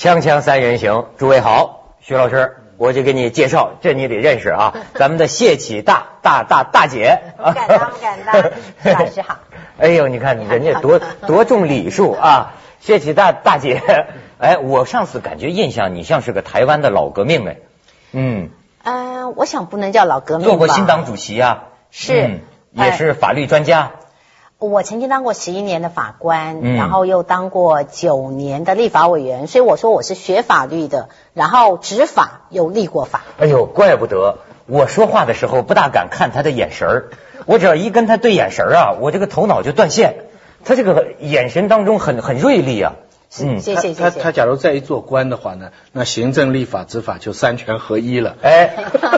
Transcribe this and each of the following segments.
锵锵三人行，诸位好，徐老师，我就给你介绍，这你得认识啊，咱们的谢启大大大大姐。不敢当，不敢当，徐 老师好。哎呦，你看人家多 多重礼数啊，谢启大大姐。哎，我上次感觉印象你像是个台湾的老革命哎。嗯。嗯，我想不能叫老革命做过新党主席啊。是。也是法律专家。我曾经当过十一年的法官，然后又当过九年的立法委员，所以我说我是学法律的，然后执法又立过法。哎呦，怪不得我说话的时候不大敢看他的眼神儿，我只要一跟他对眼神儿啊，我这个头脑就断线。他这个眼神当中很很锐利啊。嗯，谢谢谢谢。他他假如再一做官的话呢，那行政、立法、执法就三权合一了。哎，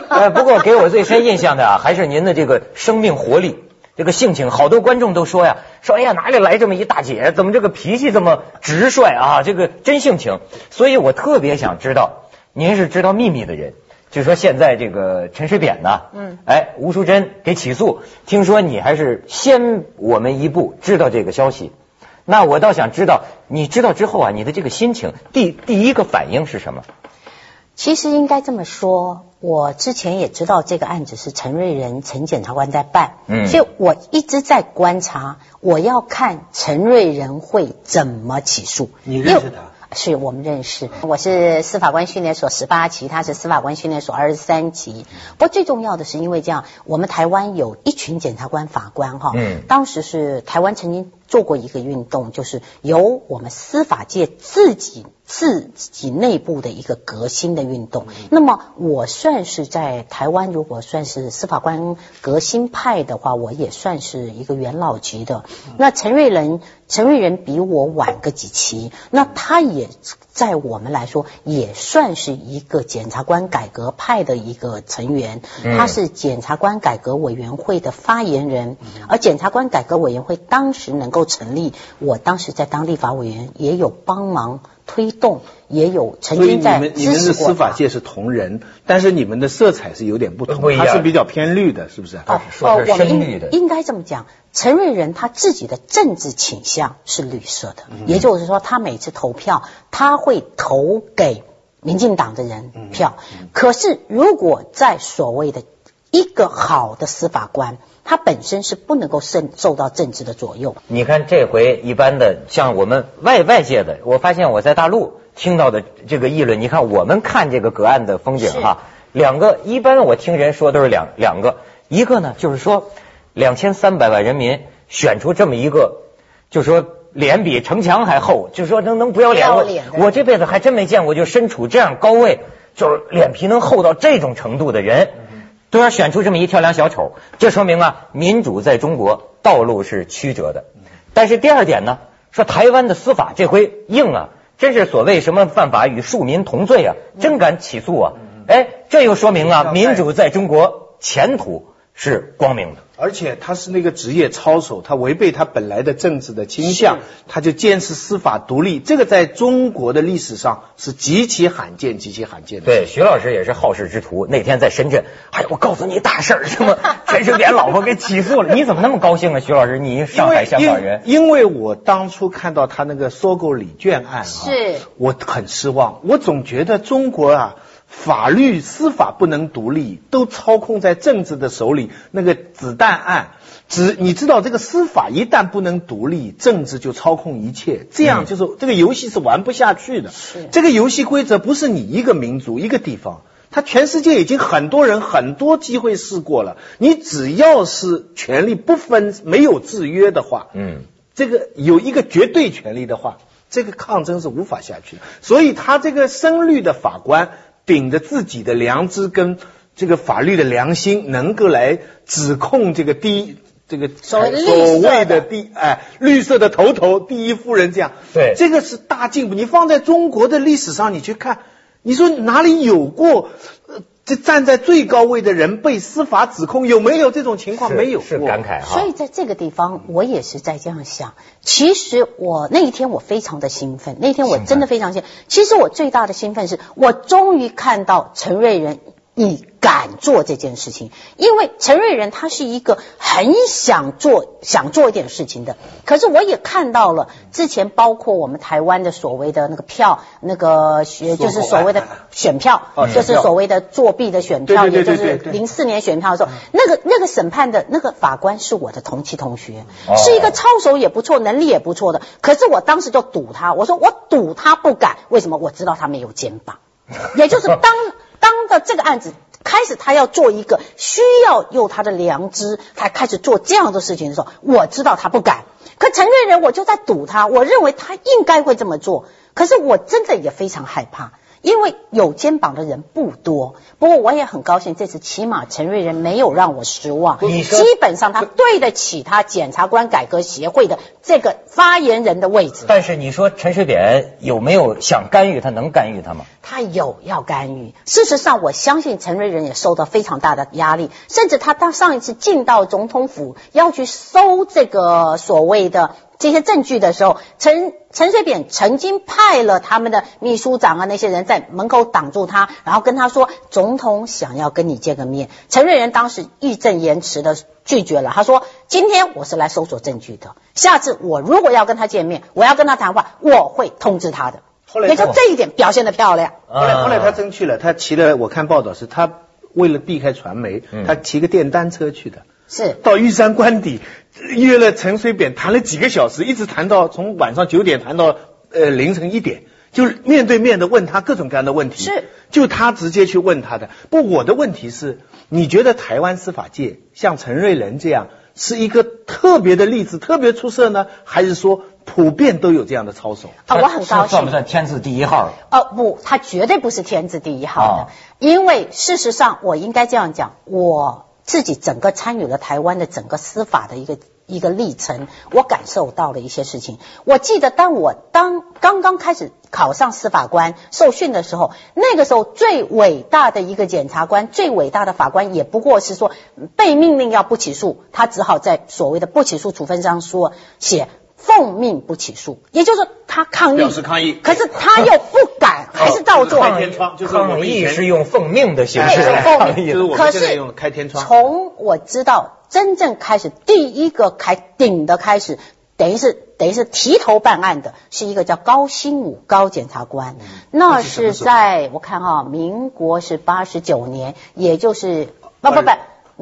哎，不过给我最深印象的啊，还是您的这个生命活力。这个性情，好多观众都说呀，说哎呀，哪里来这么一大姐？怎么这个脾气这么直率啊？这个真性情。所以我特别想知道，您是知道秘密的人，就说现在这个陈水扁呢，嗯，哎，吴淑珍给起诉，听说你还是先我们一步知道这个消息。那我倒想知道，你知道之后啊，你的这个心情，第第一个反应是什么？其实应该这么说。我之前也知道这个案子是陈瑞仁陈检察官在办，嗯，所以我一直在观察，我要看陈瑞仁会怎么起诉。你认识他？是我们认识。我是司法官训练所十八期，他是司法官训练所二十三期。不过最重要的是，因为这样，我们台湾有一群检察官法官哈，嗯，当时是台湾曾经做过一个运动，就是由我们司法界自己。自己内部的一个革新的运动，那么我算是在台湾，如果算是司法官革新派的话，我也算是一个元老级的。那陈瑞仁，陈瑞仁比我晚个几期，那他也在我们来说也算是一个检察官改革派的一个成员，他是检察官改革委员会的发言人，而检察官改革委员会当时能够成立，我当时在当立法委员也有帮忙。推动也有曾经在支持过。你们你们的司法界是同仁，但是你们的色彩是有点不同，他是比较偏绿的，是不是？哦哦，我们应应该这么讲，陈瑞仁他自己的政治倾向是绿色的，也就是说，他每次投票他会投给民进党的人票。可是如果在所谓的一个好的司法官。他本身是不能够受受到政治的左右。你看这回一般的像我们外外界的，我发现我在大陆听到的这个议论，你看我们看这个隔岸的风景哈，两个一般我听人说都是两两个，一个呢就是说两千三百万人民选出这么一个，就说脸比城墙还厚，就说能能不要脸我我这辈子还真没见过就身处这样高位，就是脸皮能厚到这种程度的人。都要选出这么一跳梁小丑，这说明啊，民主在中国道路是曲折的。但是第二点呢，说台湾的司法这回硬啊，真是所谓什么犯法与庶民同罪啊，真敢起诉啊！哎，这又说明啊，民主在中国前途是光明的。而且他是那个职业操守，他违背他本来的政治的倾向，他就坚持司法独立，这个在中国的历史上是极其罕见、极其罕见的。对，徐老师也是好事之徒。那天在深圳，哎，我告诉你大事儿，什么陈水扁老婆给起诉了，你怎么那么高兴啊？徐老师，你上海香港人，因为我当初看到他那个收购礼券案啊，是，我很失望。我总觉得中国啊。法律司法不能独立，都操控在政治的手里。那个子弹案，只你知道，这个司法一旦不能独立，政治就操控一切。这样就是这个游戏是玩不下去的。这个游戏规则不是你一个民族一个地方，它全世界已经很多人很多机会试过了。你只要是权力不分没有制约的话，嗯，这个有一个绝对权力的话，这个抗争是无法下去的。所以他这个深绿的法官。秉着自己的良知跟这个法律的良心，能够来指控这个第一这个所谓的第哎绿色的头头第一夫人这样，对这个是大进步。你放在中国的历史上，你去看，你说哪里有过？这站在最高位的人被司法指控，有没有这种情况？没有，是感慨哈。所以在这个地方，我也是在这样想。其实我那一天我非常的兴奋，那天我真的非常兴奋。其实我最大的兴奋是我终于看到陈瑞仁以敢做这件事情，因为陈瑞仁他是一个很想做、想做一点事情的。可是我也看到了之前包括我们台湾的所谓的那个票，那个学就是所谓的选票，就是所谓的作弊的选票，也就是零四年选票的时候，那个那个审判的那个法官是我的同期同学，是一个操守也不错、能力也不错的。可是我当时就赌他，我说我赌他不敢，为什么？我知道他没有肩膀，也就是当当的这个案子。开始他要做一个需要用他的良知，才开始做这样的事情的时候，我知道他不敢。可成年人，我就在赌他，我认为他应该会这么做。可是我真的也非常害怕。因为有肩膀的人不多，不过我也很高兴，这次起码陈瑞仁没有让我失望。基本上他对得起他检察官改革协会的这个发言人的位置。但是你说陈水扁有没有想干预？他能干预他吗？他有要干预。事实上，我相信陈瑞仁也受到非常大的压力，甚至他他上一次进到总统府要去搜这个所谓的。这些证据的时候，陈陈水扁曾经派了他们的秘书长啊那些人在门口挡住他，然后跟他说：“总统想要跟你见个面。”陈瑞仁当时义正言辞的拒绝了，他说：“今天我是来搜索证据的，下次我如果要跟他见面，我要跟他谈话，我会通知他的。”后来，也就这一点表现的漂亮。后来，后来他真去了，他骑了，我看报道是他为了避开传媒，他骑个电单车去的。是到玉山官邸约了陈水扁谈了几个小时，一直谈到从晚上九点谈到呃凌晨一点，就面对面的问他各种各样的问题。是，就他直接去问他的。不，我的问题是，你觉得台湾司法界像陈瑞仁这样是一个特别的例子，特别出色呢，还是说普遍都有这样的操守？啊，我很高兴。算不算天字第一号？哦，不，他绝对不是天字第一号的，因为事实上我应该这样讲，我。自己整个参与了台湾的整个司法的一个一个历程，我感受到了一些事情。我记得当我当刚刚开始考上司法官受训的时候，那个时候最伟大的一个检察官、最伟大的法官，也不过是说被命令要不起诉，他只好在所谓的不起诉处分上说写。奉命不起诉，也就是他抗议，表示抗议，可是他又不敢，还是照做。开天窗，就是抗议是用奉命的形式来抗议，可是开天窗。从我知道真正开始，第一个开顶的开始，等于是等于是提头办案的，是一个叫高新武高检察官。那是在我看哈，民国是八十九年，也就是不不不。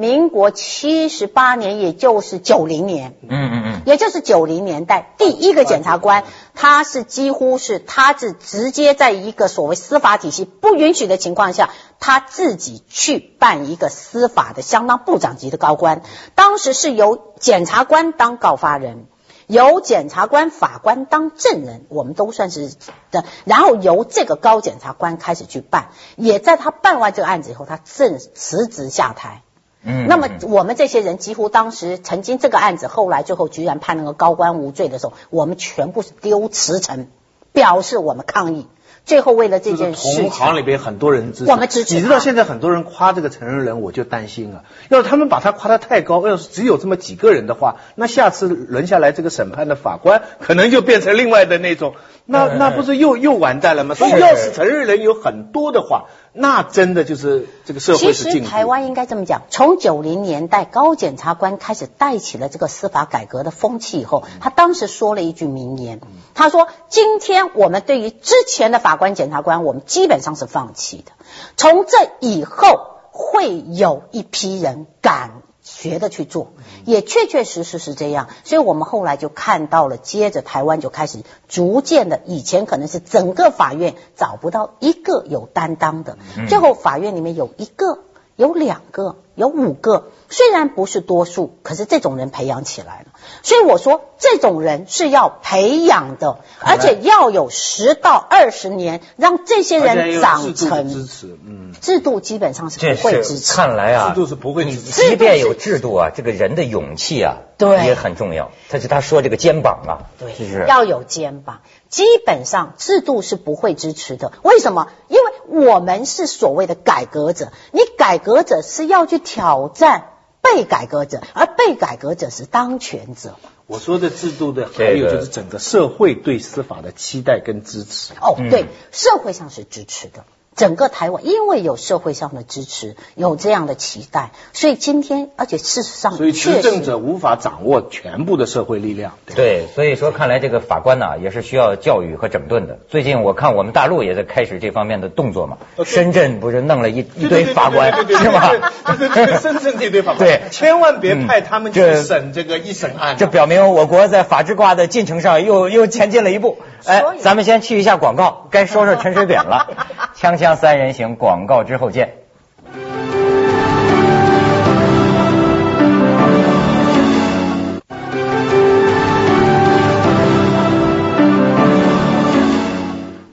民国七十八年，也就是九零年，嗯嗯嗯，也就是九零年代，第一个检察官，他是几乎是他是直接在一个所谓司法体系不允许的情况下，他自己去办一个司法的相当部长级的高官，当时是由检察官当告发人，由检察官、法官当证人，我们都算是的，然后由这个高检察官开始去办，也在他办完这个案子以后，他正辞职下台。嗯，那么我们这些人几乎当时曾经这个案子，后来最后居然判那个高官无罪的时候，我们全部是丢辞呈，表示我们抗议。最后为了这件事，同行里边很多人支持，我们支持。你知道现在很多人夸这个陈瑞仁，我就担心了。要是他们把他夸得太高，要是只有这么几个人的话，那下次轮下来这个审判的法官，可能就变成另外的那种，那那不是又又完蛋了吗？所以要是陈瑞仁有很多的话，那真的就是这个社会是其实台湾应该这么讲，从九零年代高检察官开始带起了这个司法改革的风气以后，他当时说了一句名言，他说：“今天我们对于之前的法。”官、检察官，我们基本上是放弃的。从这以后，会有一批人敢学的去做，也确确实实是这样。所以我们后来就看到了，接着台湾就开始逐渐的，以前可能是整个法院找不到一个有担当的，最后法院里面有一个、有两个、有五个。虽然不是多数，可是这种人培养起来了。所以我说，这种人是要培养的，而且要有十到二十年，让这些人长成。支持，嗯，制度基本上是不会支持。看来啊，制度是不会。支持即便有制度啊，这个人的勇气啊，对，也很重要。他是他说这个肩膀啊，对，是要有肩膀。基本上制度是不会支持的。为什么？因为我们是所谓的改革者，你改革者是要去挑战。被改革者，而被改革者是当权者。我说的制度的还有就是整个社会对司法的期待跟支持。哦，对，社会上是支持的。整个台湾因为有社会上的支持，有这样的期待，所以今天，而且事实上，所以执政者无法掌握全部的社会力量。对，所以说看来这个法官呢，也是需要教育和整顿的。最近我看我们大陆也在开始这方面的动作嘛，深圳不是弄了一一堆法官是吧？对对对，深圳这堆法官，对，千万别派他们去审这个一审案。这表明我国在法治化的进程上又又前进了一步。哎，咱们先去一下广告，该说说陈水扁了。锵锵三人行，广告之后见。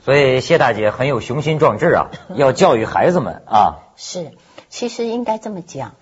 所以谢大姐很有雄心壮志啊，要教育孩子们啊。是，其实应该这么讲。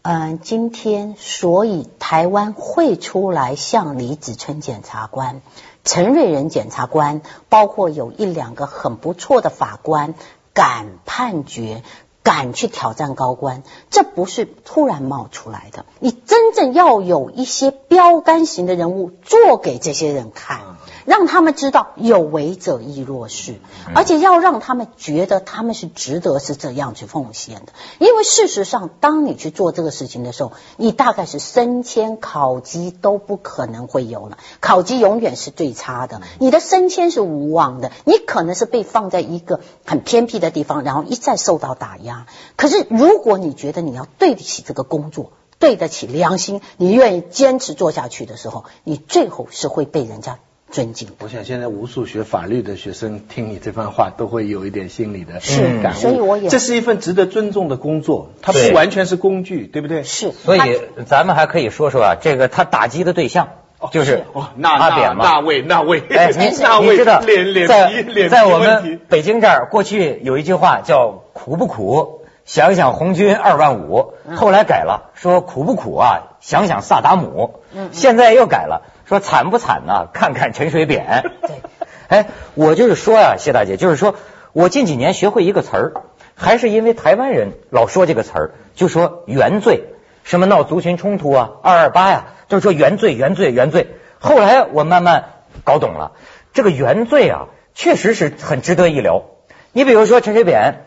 嗯，今天所以台湾会出来向李子春检察官。陈瑞仁检察官，包括有一两个很不错的法官，敢判决，敢去挑战高官，这不是突然冒出来的。你真正要有一些标杆型的人物做给这些人看。让他们知道有为者亦若是，而且要让他们觉得他们是值得是这样去奉献的。因为事实上，当你去做这个事情的时候，你大概是升迁、考级都不可能会有了，考级永远是最差的。你的升迁是无望的，你可能是被放在一个很偏僻的地方，然后一再受到打压。可是如果你觉得你要对得起这个工作，对得起良心，你愿意坚持做下去的时候，你最后是会被人家。尊敬。我想现在无数学法律的学生听你这番话，都会有一点心理的感悟。所以我也这是一份值得尊重的工作，它不完全是工具，对不对？是。所以咱们还可以说说啊，这个他打击的对象就是阿扁嘛，那位那位，哎，你 你知道，在在我们北京这儿，过去有一句话叫苦不苦，想想红军二万五，后来改了，说苦不苦啊，想想萨达姆，现在又改了。说惨不惨呢？看看陈水扁。对，哎，我就是说呀，谢大姐，就是说我近几年学会一个词儿，还是因为台湾人老说这个词儿，就说原罪，什么闹族群冲突啊，二二八呀，就是说原罪，原罪，原罪。后来我慢慢搞懂了，这个原罪啊，确实是很值得一聊。你比如说陈水扁，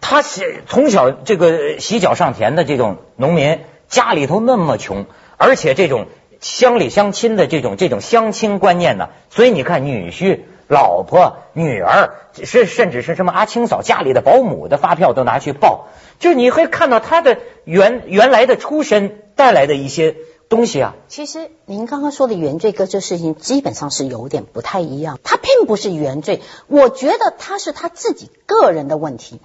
他是从小这个洗脚上田的这种农民，家里头那么穷，而且这种。乡里乡亲的这种这种乡亲观念呢，所以你看女婿、老婆、女儿，甚甚至是什么阿青嫂家里的保姆的发票都拿去报，就是你会看到他的原原来的出身带来的一些东西啊。其实您刚刚说的原罪跟这事情基本上是有点不太一样，他并不是原罪，我觉得他是他自己个人的问题。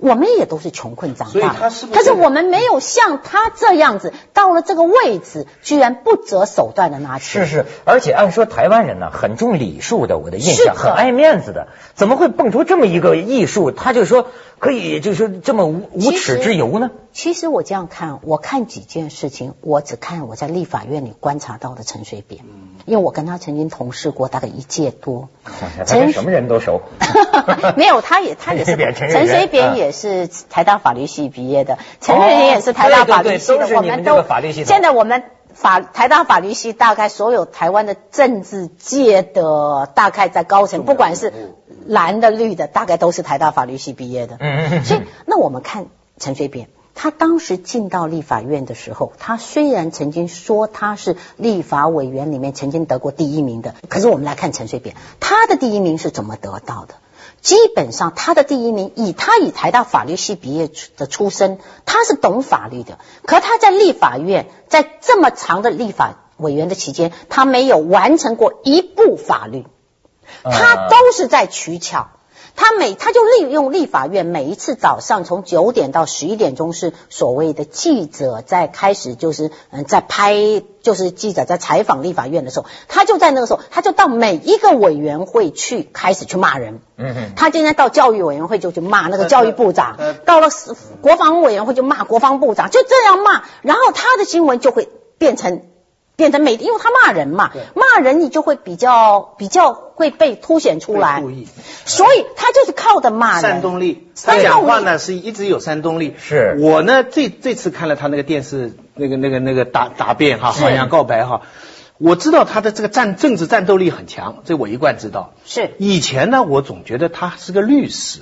我们也都是穷困长大，可是我们没有像他这样子到了这个位置，居然不择手段的拿钱。是是，而且按说台湾人呢很重礼数的，我的印象很爱面子的，怎么会蹦出这么一个艺术？他就说可以，就是这么无无耻之尤呢？其实我这样看，我看几件事情，我只看我在立法院里观察到的陈水扁，因为我跟他曾经同事过大概一届多。陈什么人都熟，没有，他也他也是。陈水扁也是台大法律系毕业的，陈水扁也是台大法律系的，我们都现在我们法台大法律系大概所有台湾的政治界的大概在高层，不管是蓝的绿的，大概都是台大法律系毕业的。嗯嗯嗯。所以那我们看陈水扁。他当时进到立法院的时候，他虽然曾经说他是立法委员里面曾经得过第一名的，可是我们来看陈水扁，他的第一名是怎么得到的？基本上他的第一名，以他以台大法律系毕业的出身，他是懂法律的，可他在立法院在这么长的立法委员的期间，他没有完成过一部法律，他都是在取巧。他每他就利用立法院每一次早上从九点到十一点钟是所谓的记者在开始就是嗯在拍就是记者在采访立法院的时候，他就在那个时候他就到每一个委员会去开始去骂人。嗯嗯。他今天到教育委员会就去骂那个教育部长，到了国防委员会就骂国防部长，就这样骂，然后他的新闻就会变成。变成每，因为他骂人嘛，骂人你就会比较比较会被凸显出来，所以他就是靠的骂人。煽动力，他讲话呢是一直有煽动力。是我呢这这次看了他那个电视那个那个那个答答辩哈，好像告白哈，我知道他的这个战政治战斗力很强，这我一贯知道。是以前呢，我总觉得他是个律师。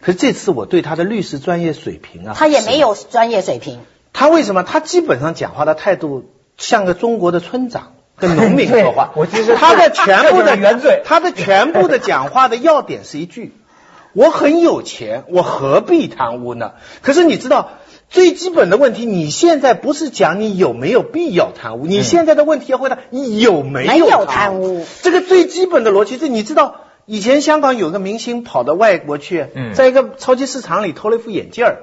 可是这次我对他的律师专业水平啊，他也没有专业水平。他为什么？他基本上讲话的态度像个中国的村长，跟农民说话。我其实他的全部的 原罪，他的全部的讲话的要点是一句：我很有钱，我何必贪污呢？可是你知道最基本的问题，你现在不是讲你有没有必要贪污，你现在的问题要回答你有没有贪污。这个最基本的逻辑，这你知道？以前香港有个明星跑到外国去，在一个超级市场里偷了一副眼镜儿。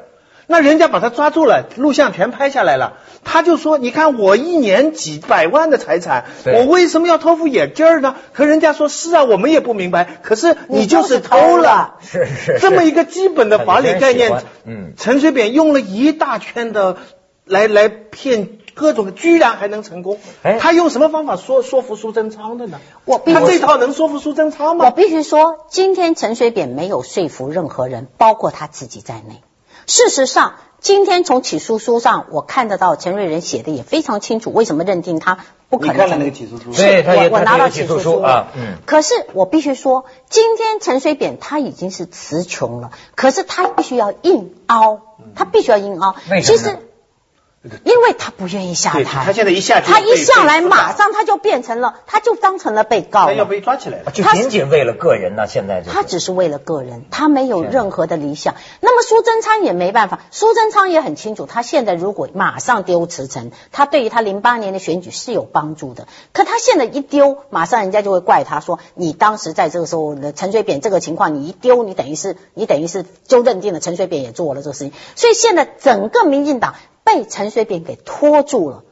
那人家把他抓住了，录像全拍下来了。他就说：“你看我一年几百万的财产，我为什么要偷副眼镜呢？”可人家说：“是啊，我们也不明白。可是你就是偷了，是是这么一个基本的法理概念。”嗯，陈水扁用了一大圈的来来骗各种，居然还能成功。哎，他用什么方法说说服苏贞昌的呢？我他这套能说服苏贞昌吗？我必须说，今天陈水扁没有说服任何人，包括他自己在内。事实上，今天从起诉书上我看得到，陈瑞仁写的也非常清楚，为什么认定他不可能？你看了那个起诉书？对，我我拿到起诉书啊。嗯。可是我必须说，今天陈水扁他已经是词穷了，可是他必须要硬凹，他必须要硬凹。其实。因为他不愿意下台，他现在一下，他一下来马上他就变成了，他就当成了被告，他要被抓起来了。就仅仅为了个人呢？现在他只是为了个人，他没有任何的理想。那么苏贞昌也没办法，苏贞昌也很清楚，他现在如果马上丢辞呈，他对于他零八年的选举是有帮助的。可他现在一丢，马上人家就会怪他说，你当时在这个时候陈水扁这个情况，你一丢，你等于是你等于是就认定了陈水扁也做了这个事情。所以现在整个民进党。被陈水扁给拖住了。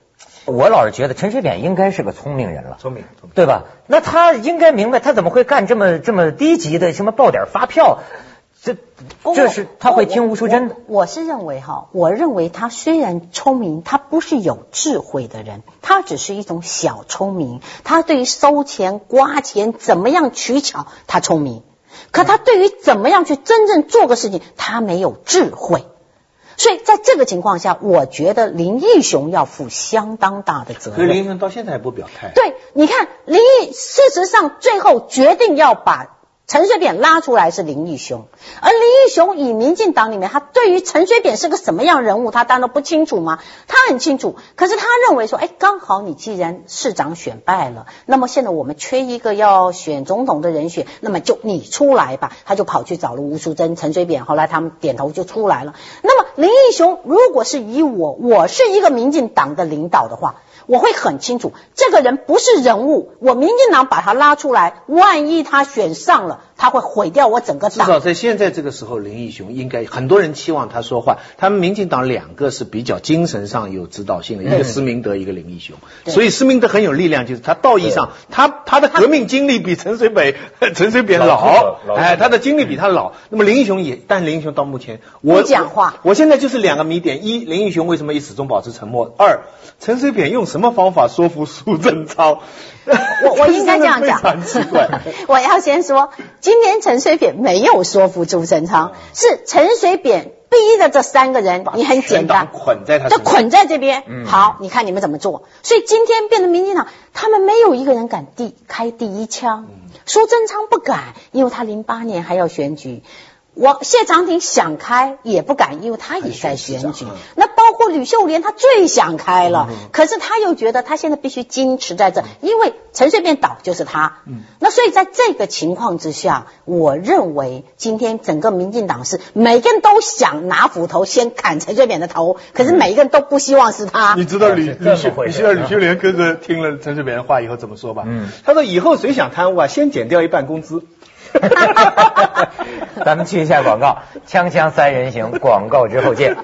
我老是觉得陈水扁应该是个聪明人了，聪明，对吧？那他应该明白，他怎么会干这么这么低级的什么报点发票？这这是他会听吴淑珍的。我是认为哈，我认为他虽然聪明，他不是有智慧的人，他只是一种小聪明。他对于收钱、刮钱怎么样取巧，他聪明；可他对于怎么样去真正做个事情，他没有智慧。所以在这个情况下，我觉得林义雄要负相当大的责任。可是林义雄到现在还不表态。对，你看林义，事实上最后决定要把。陈水扁拉出来是林义雄，而林义雄以民进党里面，他对于陈水扁是个什么样人物，他当然不清楚吗？他很清楚，可是他认为说，哎，刚好你既然市长选败了，那么现在我们缺一个要选总统的人选，那么就你出来吧。他就跑去找了吴淑珍、陈水扁，后来他们点头就出来了。那么林义雄如果是以我，我是一个民进党的领导的话。我会很清楚，这个人不是人物。我民进党把他拉出来，万一他选上了，他会毁掉我整个党。至少在现在这个时候，林义雄应该很多人期望他说话。他们民进党两个是比较精神上有指导性的，一个施明德，一个林义雄。所以施明德很有力量，就是他道义上，他他的革命经历比陈水扁 陈水扁老，哎，他的经历比他老。那么林义雄也，但林义雄到目前我讲话，我现在就是两个谜点：一，林义雄为什么一始终保持沉默？二，陈水扁用。什么方法说服苏贞昌？我我应该这样讲，奇怪。我要先说，今天陈水扁没有说服苏贞昌，是陈水扁逼的这三个人。你很简单，捆在他，就捆在这边。好，你看你们怎么做？所以今天变成民进党，他们没有一个人敢第开第一枪。苏贞昌不敢，因为他零八年还要选举。我谢长廷想开也不敢，因为他也在选举。那包括吕秀莲，他最想开了，可是他又觉得他现在必须矜持在这，因为陈水扁倒就是他。那所以在这个情况之下，我认为今天整个民进党是每个人都想拿斧头先砍陈水扁的头，可是每一个人都不希望是他。你知道吕吕秀，你知道吕秀莲哥哥听了陈水扁的话以后怎么说吧？嗯他说以后谁想贪污啊，先减掉一半工资。咱们去一下广告，锵锵三人行，广告之后见。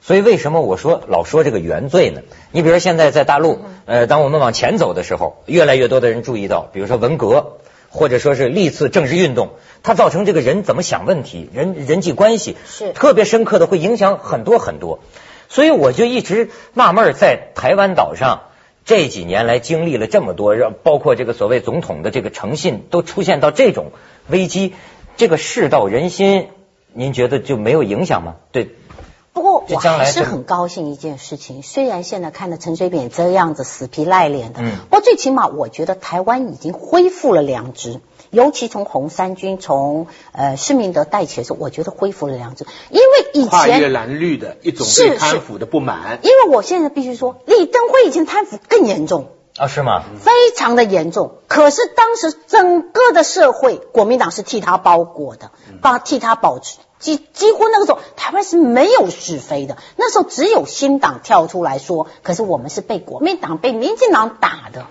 所以为什么我说老说这个原罪呢？你比如现在在大陆，呃，当我们往前走的时候，越来越多的人注意到，比如说文革。或者说是历次政治运动，它造成这个人怎么想问题，人人际关系是特别深刻的，会影响很多很多。所以我就一直纳闷，在台湾岛上这几年来经历了这么多，让包括这个所谓总统的这个诚信都出现到这种危机，这个世道人心，您觉得就没有影响吗？对。不过我还是很高兴一件事情，虽然现在看到陈水扁这样子死皮赖脸的，不过最起码我觉得台湾已经恢复了良知。尤其从红三军从呃施明德带起的时候，我觉得恢复了良知，因为以前跨越蓝绿的一种对贪腐的不满。因为我现在必须说，李登辉以前贪腐更严重啊，是吗？非常的严重。可是当时整个的社会，国民党是替他包裹的，帮替他保持。几几乎那个时候，台湾是没有是非的。那时候只有新党跳出来说，可是我们是被国民党、被民进党打的。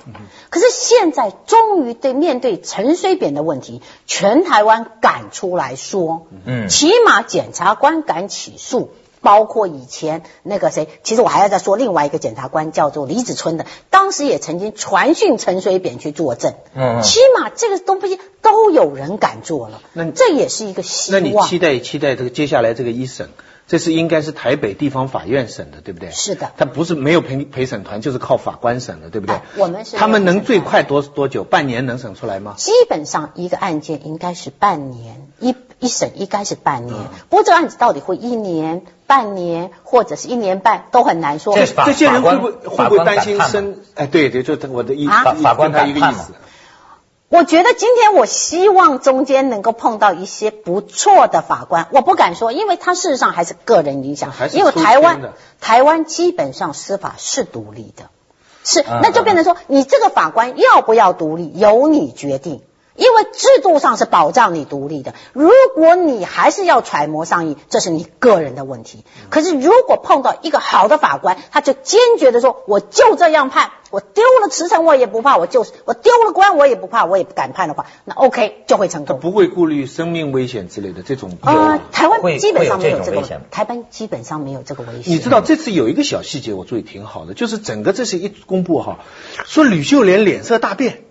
可是现在终于对面对陈水扁的问题，全台湾敢出来说，嗯，起码检察官敢起诉。包括以前那个谁，其实我还要再说另外一个检察官叫做李子春的，当时也曾经传讯陈水扁去作证。嗯，起码这个东西都有人敢做了，那这也是一个希望。那你期待期待这个接下来这个一审，这是应该是台北地方法院审的，对不对？是的。他不是没有陪陪审团，就是靠法官审的，对不对？我们是。他们能最快多多久？半年能审出来吗？基本上一个案件应该是半年一。一审应该是半年，不过这个案子到底会一年、半年或者是一年半都很难说。这些人会不会会不会担心生？哎，对对，就我的意法法官他一个意思。我觉得今天我希望中间能够碰到一些不错的法官，我不敢说，因为他事实上还是个人影响。因为台湾台湾基本上司法是独立的，是那就变成说，你这个法官要不要独立，由你决定。因为制度上是保障你独立的，如果你还是要揣摩上意，这是你个人的问题。可是如果碰到一个好的法官，他就坚决的说，我就这样判，我丢了辞呈我也不怕，我就是我丢了官我也不怕，我也不敢判的话，那 OK 就会成功。他不会顾虑生命危险之类的这种。啊，台湾基本上没有这个危险，台湾基本上没有这个危险。你知道这次有一个小细节，我注意挺好的，就是整个这是一公布哈，说吕秀莲脸色大变。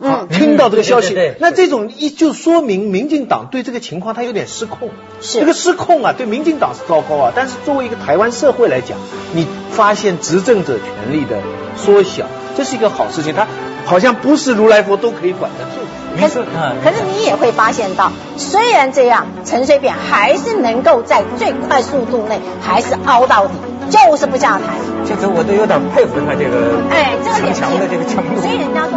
好，听到这个消息，那这种一就说明民进党对这个情况他有点失控，是这个失控啊，对民进党是糟糕啊。但是作为一个台湾社会来讲，你发现执政者权力的缩小，这是一个好事情。他好像不是如来佛都可以管得住。可是，可是你也会发现到，虽然这样，陈水扁还是能够在最快速度内还是熬到底，就是不下台。这个我都有点佩服他这个哎，这个强的这个强度。所以人家说。